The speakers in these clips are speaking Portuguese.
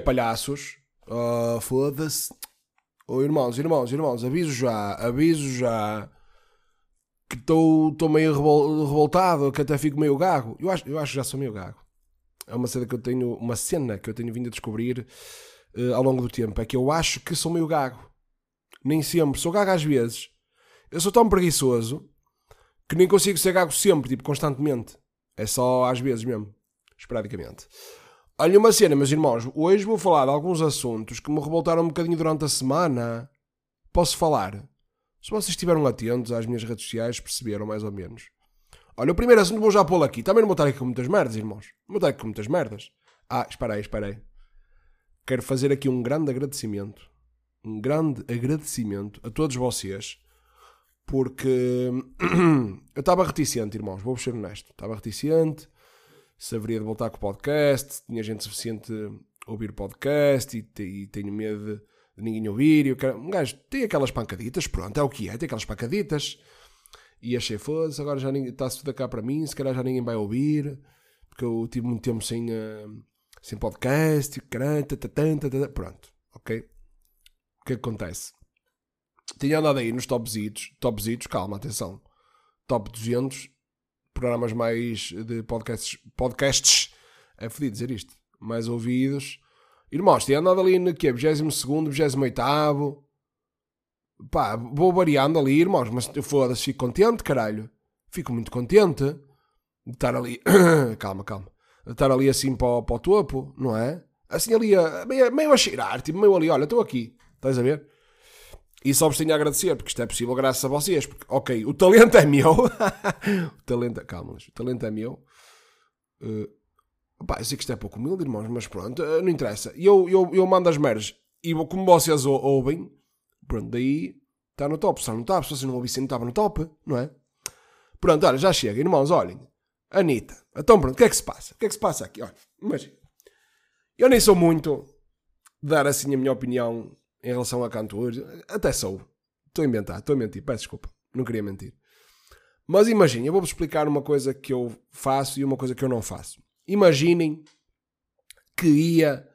é palhaços. Oh, foda-se. Oh, irmãos, irmãos, irmãos, aviso já, aviso já que estou meio revol- revoltado, que até fico meio gago. Eu acho, eu acho que já sou meio gago. É uma cena que eu tenho, uma cena que eu tenho vindo a descobrir eh, ao longo do tempo. É que eu acho que sou meio gago. Nem sempre. Sou gago às vezes. Eu sou tão preguiçoso que nem consigo ser gago sempre, tipo, constantemente. É só às vezes mesmo. Esporadicamente. Olha uma cena, meus irmãos. Hoje vou falar de alguns assuntos que me revoltaram um bocadinho durante a semana. Posso falar? Se vocês estiveram atentos às minhas redes sociais, perceberam mais ou menos. Olha, o primeiro assunto vou já pô-lo aqui. Também não vou estar aqui com muitas merdas, irmãos. Não vou estar aqui com muitas merdas. Ah, espera aí, espera aí. Quero fazer aqui um grande agradecimento. Um grande agradecimento a todos vocês. Porque eu estava reticente, irmãos. Vou ser honesto. Estava reticente. Se haveria de voltar com o podcast. se Tinha gente suficiente a ouvir o podcast. E, e tenho medo de, ninguém ouvir. E quero- um gajo tem aquelas pancaditas. Pronto, é o que é. Tem aquelas pancaditas. E achei, foda-se, agora já está-se tudo a cá para mim, se calhar já ninguém vai ouvir, porque eu tive muito tempo sem, eh, sem podcast, e caralho, pronto, ok? O que é que acontece? Tinha andado aí nos topzitos, topzitos, calma, atenção, top 200, programas mais de podcasts, podcasts, é fodido dizer isto, mais ouvidos. Irmãos, tinha andado ali no quê? 22º, 28º, pá, vou variando ali, irmãos, mas foda-se, fico contente, caralho. Fico muito contente de estar ali, calma, calma, de estar ali assim para para o topo, não é? Assim ali, meio, meio a cheirar, tipo, meio ali, olha, estou aqui, estás a ver? E só vos tenho a agradecer, porque isto é possível graças a vocês. Porque, ok, o talento é meu. o talento, é- calma, o talento é meu. Uh, pá, eu sei que isto é pouco humilde, irmãos, mas pronto, uh, não interessa. Eu, eu, eu mando as merdas. E como vocês ou- ouvem, pronto, daí está no top. Se não está, se vocês não ouvissem, estava no top, não é? Pronto, olha, já chega, irmãos, olhem. Anitta, então pronto, o que é que se passa? O que é que se passa aqui? Olha, imagina. Eu nem sou muito dar assim a minha opinião em relação a cantores. Até sou. Estou a inventar, estou a mentir, peço desculpa. Não queria mentir. Mas imaginem, eu vou-vos explicar uma coisa que eu faço e uma coisa que eu não faço. Imaginem que ia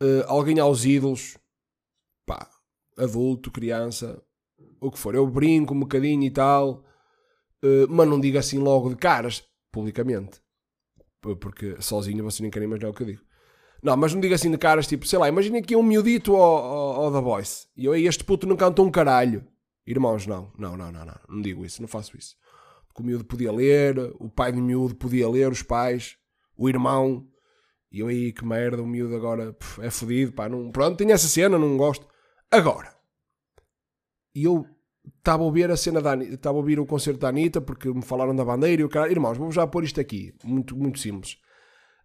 eh, alguém aos ídolos, pá, adulto, criança, o que for. Eu brinco um bocadinho e tal, eh, mas não digo assim logo de caras, publicamente. Porque sozinho vocês nem querem imaginar o que eu digo. Não, mas não digo assim de caras, tipo, sei lá, imaginem aqui um miudito ao, The Voice. E eu, "Ei, este puto não canta um caralho. Irmãos, não, não, não, não, não, não digo isso, não faço isso. Porque o miúdo podia ler, o pai do miúdo podia ler, os pais, o irmão. E eu aí, que merda, o miúdo agora pff, é fodido, pá, não, pronto, tinha essa cena, não gosto. Agora, e eu estava a ouvir a cena da estava a ouvir o concerto da Anitta, porque me falaram da bandeira e o cara, irmãos, vou já pôr isto aqui, muito, muito simples.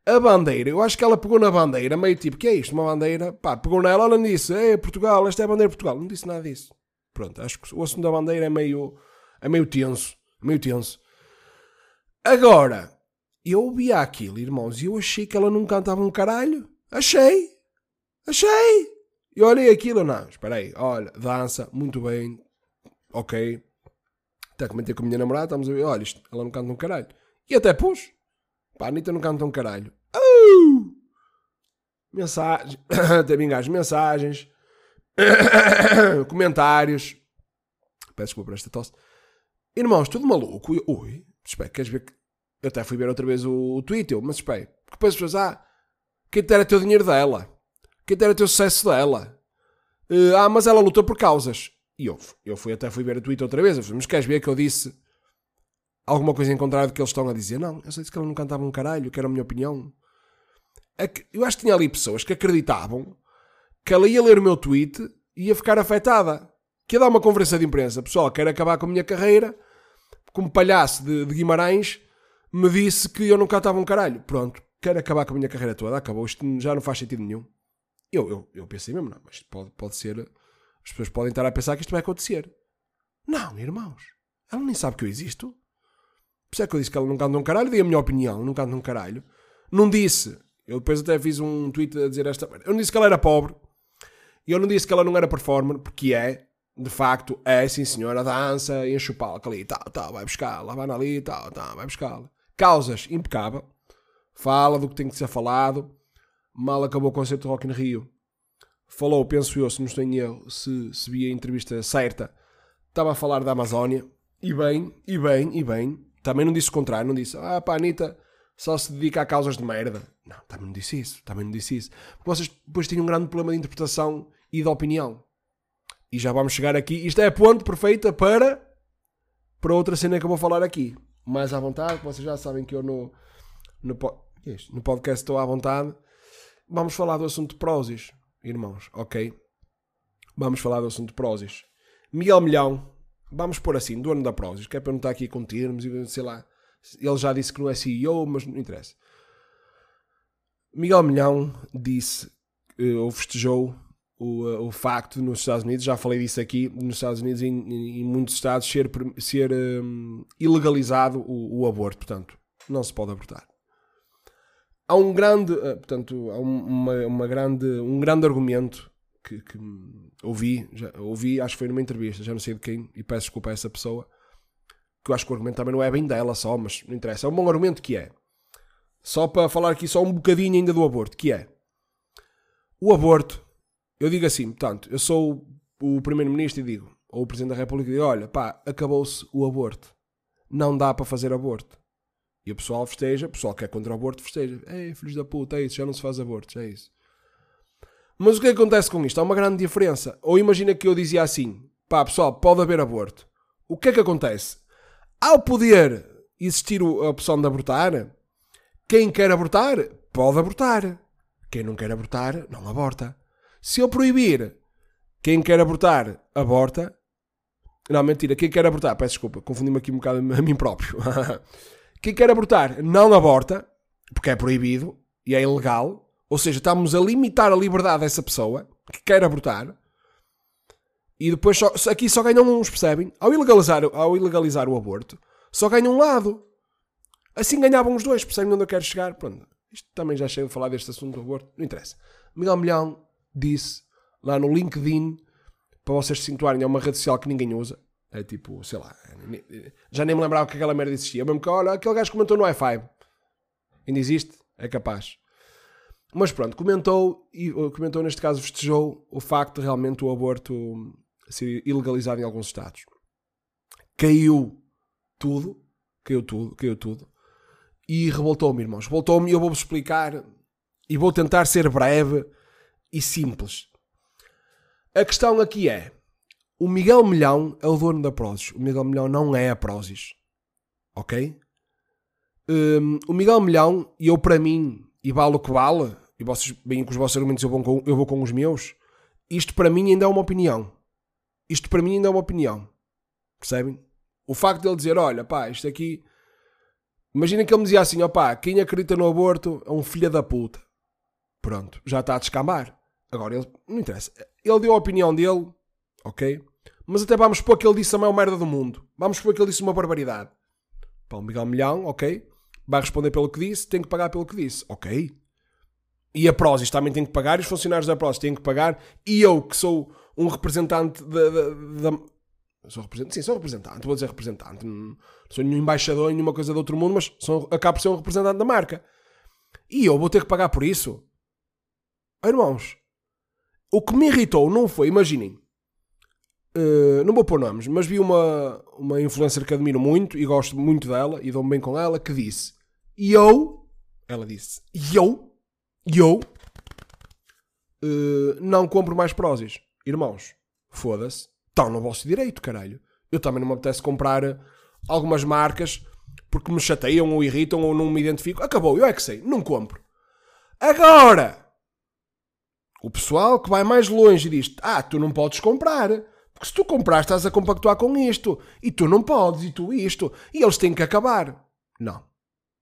A bandeira, eu acho que ela pegou na bandeira, meio tipo, que é isto, uma bandeira? Pá, pegou nela, ela não disse, é Portugal, esta é a bandeira de Portugal. Não disse nada disso. Pronto, acho que o assunto da bandeira é meio, é meio tenso, meio tenso. Agora, eu ouvia aquilo, irmãos, e eu achei que ela não cantava um caralho. Achei, achei. E olhei aquilo, não, espera aí, olha, dança, muito bem, ok. Até comentei com a minha namorada, estamos a ver, olha, isto, ela não canta um caralho. E até pus. Pá, a Anitta não canta um caralho. Uh! Mensagens, até vingares mensagens, comentários. Peço desculpa por esta tosse. Irmãos, tudo maluco. Eu, Ui, espera, queres ver que. Eu até fui ver outra vez o, o tweet, eu, mas espera, porque depois as pessoas, ah, quem te dera teu dinheiro dela? Quem te dera teu sucesso dela? Eh, ah, mas ela luta por causas. E eu, eu fui até fui ver o tweet outra vez, mas queres ver que eu disse alguma coisa em contrário do que eles estão a dizer? Não, eu só disse que ela não cantava um caralho, que era a minha opinião. É eu acho que tinha ali pessoas que acreditavam que ela ia ler o meu tweet e ia ficar afetada. Que ia dar uma conferência de imprensa. Pessoal, quero acabar com a minha carreira. Como palhaço de, de Guimarães, me disse que eu não cantava um caralho. Pronto, quero acabar com a minha carreira toda. Acabou, isto já não faz sentido nenhum. Eu, eu, eu pensei mesmo, não, mas pode, pode ser. As pessoas podem estar a pensar que isto vai acontecer. Não, irmãos. Ela nem sabe que eu existo. Por isso é que eu disse que ela não canta um caralho. Dei a minha opinião, não canta um caralho. Não disse. Eu depois até fiz um tweet a dizer esta. Eu não disse que ela era pobre. E eu não disse que ela não era performer, porque é. De facto, é sim senhora, dança, enche o palco ali, tal, tal, vai buscar, lá vai ali, tal, tal, vai buscar. Causas, impecável. Fala do que tem que ser falado. mal acabou o concerto de Rock in Rio, falou, penso eu, se não estou em erro, se, se vi a entrevista certa, estava a falar da Amazónia, e bem, e bem, e bem. Também não disse o contrário, não disse, ah pá, Anitta só se dedica a causas de merda. Não, também não disse isso, também não disse isso. Porque vocês depois têm um grande problema de interpretação e de opinião. E já vamos chegar aqui. Isto é a ponte perfeita para, para outra cena que eu vou falar aqui. Mais à vontade, vocês já sabem que eu no, no, é no podcast estou à vontade. Vamos falar do assunto de Prozis, irmãos, ok? Vamos falar do assunto de Prozis. Miguel Milhão, vamos pôr assim, dono da Prozis, que é para não estar aqui com termos e sei lá. Ele já disse que não é CEO, mas não interessa. Miguel Milhão disse, eh, ou festejou o, eh, o facto nos Estados Unidos, já falei disso aqui, nos Estados Unidos e em, em muitos estados ser, ser um, ilegalizado o, o, aborto, portanto, não se pode abortar. Há um grande, uh, portanto, há uma, uma grande, um grande argumento que, que ouvi, já, ouvi, acho que foi numa entrevista, já não sei de quem, e peço desculpa a essa pessoa, que eu acho que o argumento também não é bem dela só, mas não interessa. É um bom argumento que é, só para falar aqui só um bocadinho ainda do aborto, que é, o aborto, eu digo assim, portanto, eu sou o Primeiro-Ministro e digo, ou o Presidente da República e digo, olha, pá, acabou-se o aborto. Não dá para fazer aborto. E o pessoal festeja, o pessoal que é contra o aborto festeja. Ei, filhos da puta, é isso, já não se faz aborto, é isso. Mas o que acontece com isto? Há uma grande diferença. Ou imagina que eu dizia assim: pá, pessoal, pode haver aborto. O que é que acontece? Ao poder existir a opção de abortar, quem quer abortar, pode abortar. Quem não quer abortar, não aborta. Se eu proibir quem quer abortar, aborta. Não, mentira. Quem quer abortar, peço desculpa, confundi-me aqui um bocado a mim próprio. quem quer abortar, não aborta, porque é proibido e é ilegal. Ou seja, estamos a limitar a liberdade dessa pessoa que quer abortar. E depois só, aqui só ganham uns, percebem? Ao ilegalizar, ao ilegalizar o aborto, só ganha um lado. Assim ganhavam os dois, percebem onde eu quero chegar? Pronto. Isto também já chego a falar deste assunto do aborto. Não interessa. Miguel Milhão disse lá no LinkedIn, para vocês se situarem, é uma rede social que ninguém usa. É tipo, sei lá, já nem me lembrava que aquela merda existia. Mesmo que, olha, aquele gajo comentou no Wi-Fi. Ainda existe? É capaz. Mas pronto, comentou, e comentou neste caso, festejou o facto de realmente o aborto ser ilegalizado em alguns estados. Caiu tudo, caiu tudo, caiu tudo. E revoltou-me, irmãos. Revoltou-me e eu vou-vos explicar e vou tentar ser breve e simples. A questão aqui é: o Miguel Milhão é o dono da Prozis. O Miguel Milhão não é a Prozis. Ok? Um, o Miguel Milhão, e eu para mim, e vale o que vale, e vocês bem com os vossos argumentos, eu vou com, eu vou com os meus. Isto para mim ainda é uma opinião. Isto para mim ainda é uma opinião. Percebem? O facto de ele dizer, olha, pá, isto aqui. Imagina que ele me dizia assim, ó pá, quem acredita no aborto é um filho da puta. Pronto, já está a descambar. Agora, ele, não interessa. Ele deu a opinião dele, ok? Mas até vamos supor que ele disse a maior merda do mundo. Vamos supor que ele disse uma barbaridade. Pá, o Miguel Milhão, ok? Vai responder pelo que disse, tem que pagar pelo que disse. Ok. E a Prozis também tem que pagar, e os funcionários da Prozis têm que pagar, e eu, que sou um representante da. da, da sou representante, sim, sou representante, vou dizer representante. Não sou nenhum embaixador, nenhuma coisa de outro mundo, mas sou, acabo por ser um representante da marca. E eu vou ter que pagar por isso. Irmãos, o que me irritou não foi, imaginem, uh, não vou pôr nomes, mas vi uma, uma influencer que admiro muito e gosto muito dela e dou-me bem com ela, que disse: E eu, ela disse, e eu eu uh, não compro mais Prozis. Irmãos, foda-se. Estão no vosso direito, caralho. Eu também não me apetece comprar algumas marcas porque me chateiam ou irritam ou não me identifico. Acabou, eu é que sei. Não compro. Agora, o pessoal que vai mais longe diz: Ah, tu não podes comprar. Porque se tu comprar, estás a compactuar com isto. E tu não podes, e tu isto. E eles têm que acabar. Não.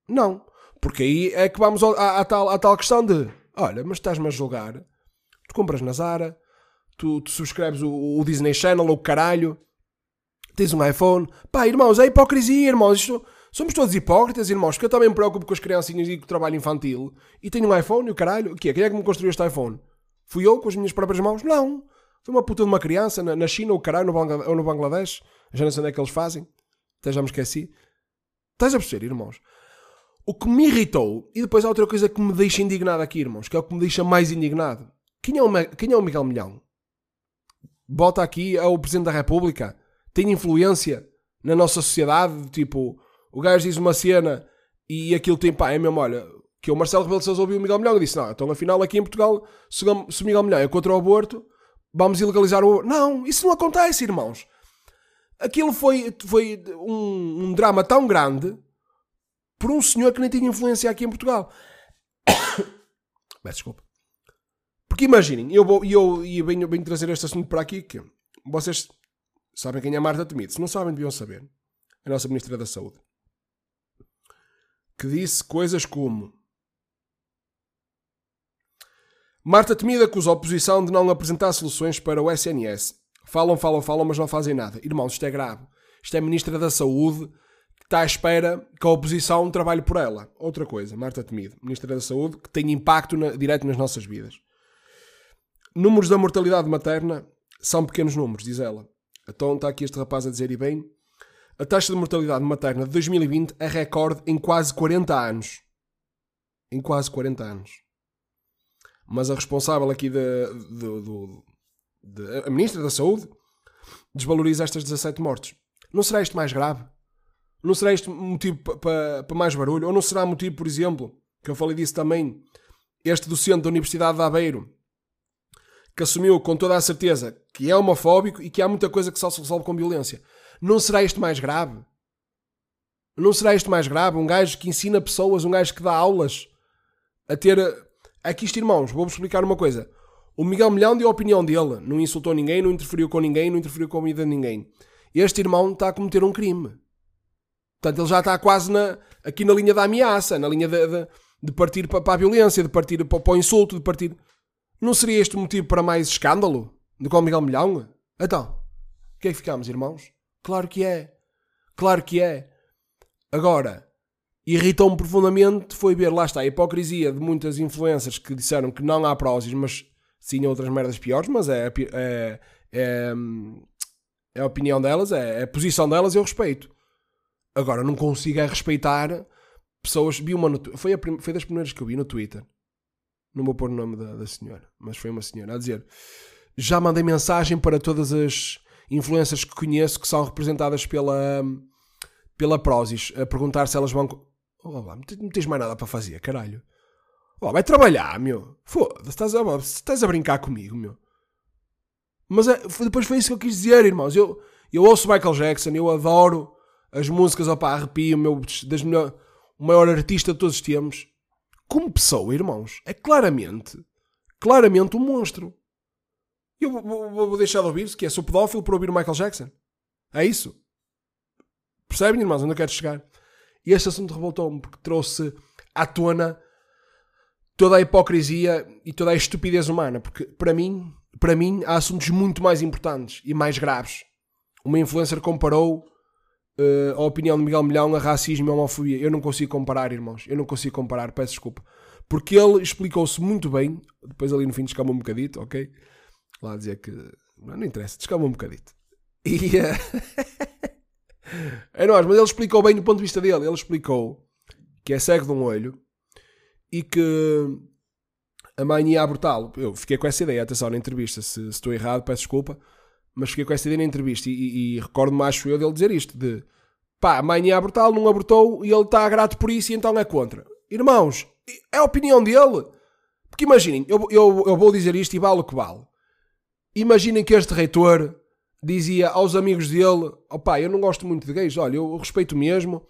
Não. Porque aí é que vamos à, à, tal, à tal questão de: olha, mas estás-me a julgar. Tu compras na Zara, tu, tu subscreves o, o, Disney Channel ou o caralho, tens um iPhone. Pá, irmãos, é hipocrisia, irmãos. Isto, somos todos hipócritas, irmãos, porque eu também me preocupo com as criancinhas e com o trabalho infantil. E tenho um iPhone e o caralho. O que é? Quem é que me construiu este iPhone? Fui eu com as minhas próprias mãos? Não. Foi uma puta de uma criança na, na China ou caralho, no Bangladesh, ou no Bangladesh. Já não sei onde é que eles fazem. Até já me esqueci. Estás a perceber, irmãos? O que me irritou, e depois há outra coisa que me deixa indignado aqui, irmãos, que é o que me deixa mais indignado. Quem é o, quem é o Miguel Milhão? Bota aqui ao Presidente da República? Tem influência na nossa sociedade? Tipo, o gajo diz uma cena e aquilo tem pá, é mesmo, olha, que o Marcelo Rebelo de Sousa ouviu o Miguel Milhão e disse, não, então afinal aqui em Portugal, se o Miguel Milhão é contra o aborto, vamos ilegalizar o aborto. Não, isso não acontece, irmãos. Aquilo foi, foi um, um drama tão grande por um senhor que nem tinha influência aqui em Portugal. Peço desculpa. Porque imaginem, eu, vou, eu, eu venho, venho trazer este assunto para aqui que vocês sabem quem é Marta Temido. Se não sabem, deviam saber. A nossa Ministra da Saúde. Que disse coisas como Marta Temido acusa a oposição de não apresentar soluções para o SNS. Falam, falam, falam, mas não fazem nada. Irmãos, isto é grave. Isto é Ministra da Saúde está à espera que a oposição trabalhe por ela. Outra coisa, Marta Temido, Ministra da Saúde, que tem impacto na, direto nas nossas vidas. Números da mortalidade materna são pequenos números, diz ela. Então está aqui este rapaz a dizer e bem. A taxa de mortalidade materna de 2020 é recorde em quase 40 anos. Em quase 40 anos. Mas a responsável aqui de a Ministra da Saúde desvaloriza estas 17 mortes. Não será isto mais grave? Não será este motivo para pa, mais barulho? Ou não será motivo, por exemplo, que eu falei disso também, este docente da Universidade de Aveiro, que assumiu com toda a certeza que é homofóbico e que há muita coisa que só se resolve com violência. Não será isto mais grave? Não será isto mais grave? Um gajo que ensina pessoas, um gajo que dá aulas a ter. Aqui isto, irmãos, vou-vos explicar uma coisa. O Miguel Milhão deu a opinião dele, não insultou ninguém, não interferiu com ninguém, não interferiu com a vida de ninguém. Este irmão está a cometer um crime. Portanto, ele já está quase na, aqui na linha da ameaça, na linha de, de, de partir para, para, a violência, de partir para, para, o insulto, de partir. Não seria este motivo para mais escândalo? De qual Miguel Milhão? Então, o que é que ficamos, irmãos? Claro que é. Claro que é. Agora, irritou-me profundamente foi ver, lá está, a hipocrisia de muitas influências que disseram que não há prósis, mas sim outras merdas piores, mas é, é, é, é a opinião delas, é, é a posição delas, eu respeito. Agora, não consigo é respeitar pessoas. Vi uma no, foi, a, foi das primeiras que eu vi no Twitter. Não vou pôr o nome da, da senhora, mas foi uma senhora a dizer: Já mandei mensagem para todas as influências que conheço que são representadas pela, pela Prozis, a perguntar se elas vão. Oh, não tens mais nada para fazer, caralho. Oh, vai trabalhar, meu. Foda-se, estás, a, estás a brincar comigo, meu. Mas é, depois foi isso que eu quis dizer, irmãos. Eu, eu ouço Michael Jackson, eu adoro as músicas, opá, arrepio, meu, das melhor, o maior artista de todos os tempos. Como pessoa, irmãos, é claramente, claramente um monstro. Eu vou, vou deixar de ouvir, que é sou pedófilo por ouvir o Michael Jackson. É isso. Percebem, irmãos, onde eu quero chegar? E este assunto revoltou-me porque trouxe à tona toda a hipocrisia e toda a estupidez humana. Porque, para mim, para mim, há assuntos muito mais importantes e mais graves. Uma influencer comparou uh, a opinião de Miguel Milhão a racismo e a homofobia. Eu não consigo comparar, irmãos. Eu não consigo comparar, peço desculpa. Porque ele explicou-se muito bem. Depois ali no fim descama um bocadito, ok? Lá dizer que. Não, não interessa, descama um bocadito. E. Uh... é nós, mas ele explicou bem do ponto de vista dele. Ele explicou que é cego de um olho e que a mãe ia abortá-lo. Eu fiquei com essa ideia, atenção, na entrevista. Se, se estou errado, peço desculpa mas fiquei com essa ideia na entrevista e, e, e recordo-me, acho eu, dele dizer isto: de pá, a mãe ia abortar, não abortou e ele está grato por isso e então é contra. Irmãos, é a opinião dele. Porque imaginem, eu, eu, eu vou dizer isto e vale o que vale. Imaginem que este reitor dizia aos amigos dele: opá, eu não gosto muito de gays, olha, eu respeito mesmo.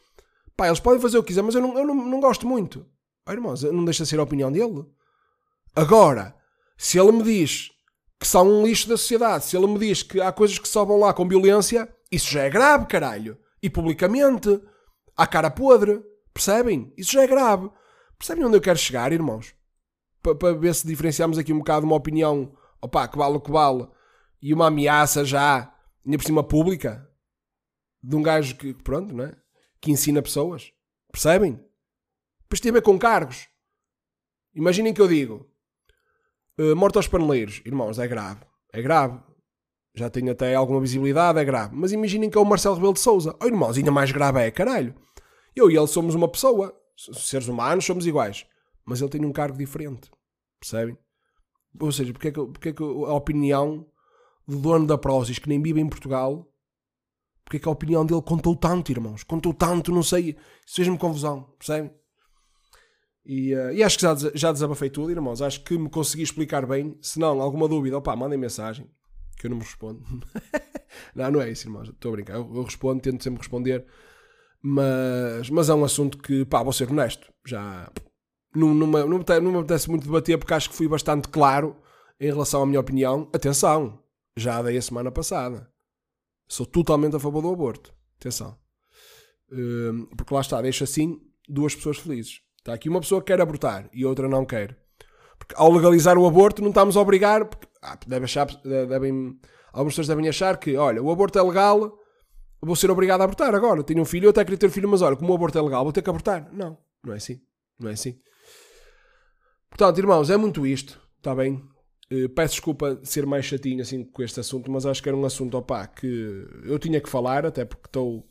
Pá, eles podem fazer o que quiser, mas eu não, eu não, não gosto muito. Oh, irmãos, não deixa de ser a opinião dele. Agora, se ele me diz que são um lixo da sociedade. Se ele me diz que há coisas que vão lá com violência, isso já é grave, caralho. E publicamente, à cara podre. Percebem? Isso já é grave. Percebem onde eu quero chegar, irmãos? Para pa ver se diferenciamos aqui um bocado uma opinião, opá, que vale o que vale, e uma ameaça já, ainda por cima pública, de um gajo que, pronto, não é? Que ensina pessoas. Percebem? Depois tem a ver com cargos. Imaginem que eu digo, Uh, morte aos paneleiros, irmãos, é grave. É grave. Já tem até alguma visibilidade, é grave. Mas imaginem que é o Marcelo Rebelo de Souza. Oh, irmãos, ainda mais grave é, caralho. Eu e ele somos uma pessoa. Seres humanos somos iguais. Mas ele tem um cargo diferente. Percebem? Ou seja, porque é que, porque é que a opinião do dono da Prozis, que nem vive em Portugal, porque é que a opinião dele contou tanto, irmãos? Contou tanto, não sei. Isso fez-me confusão, percebem? E, uh, e, acho que já, já desabafei tudo, irmãos. Acho que me consegui explicar bem. Se não, alguma dúvida, opá, mandem mensagem, que eu não me respondo. não, não é isso, irmãos. Estou a brincar. Eu, eu, respondo, tento sempre responder. Mas, mas é um assunto que, pá, vou ser honesto. Já não, me, não, me, não me apetece muito debater porque acho que fui bastante claro em relação à minha opinião. Atenção, já dei a semana passada. Sou totalmente a favor do aborto. Atenção. Um, porque lá está, deixa assim duas pessoas felizes. Está aqui uma pessoa que quer abortar e outra não quer. Porque ao legalizar o aborto não estamos a obrigar. Porque, ah, deve achar, devem, algumas pessoas devem achar que, olha, o aborto é legal, vou ser obrigado a abortar agora. Tenho um filho, eu até queria ter filho, mas olha, como o aborto é legal, vou ter que abortar. Não, não é assim. Não é assim. Portanto, irmãos, é muito isto. Está bem? Uh, peço desculpa de ser mais chatinho assim com este assunto, mas acho que era um assunto opá, que eu tinha que falar, até porque estou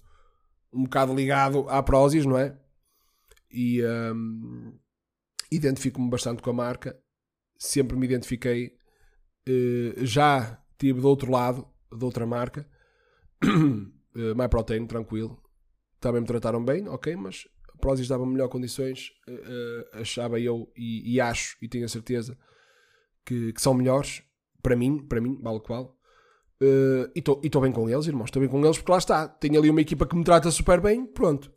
um bocado ligado à Prozis, não é? E um, identifico-me bastante com a marca. Sempre me identifiquei. Uh, já tive do outro lado, de outra marca. uh, My Protein, tranquilo. Também me trataram bem, ok, mas Prozis dava melhor condições, uh, achava eu e, e, acho e tenho a certeza que, que, são melhores para mim, para mim, vale qual. Uh, e estou bem com eles, irmãos. Estou bem com eles porque lá está. Tenho ali uma equipa que me trata super bem. Pronto.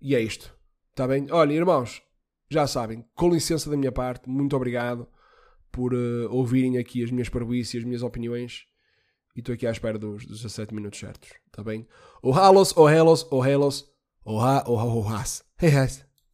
E é isto. Está bem? Olha, irmãos, já sabem. Com licença da minha parte, muito obrigado por uh, ouvirem aqui as minhas parboices, as minhas opiniões. E estou aqui à espera dos, dos 17 minutos certos. Está bem? O halos, o helos, o helos. Oha, oha, ohas. Hey, guys.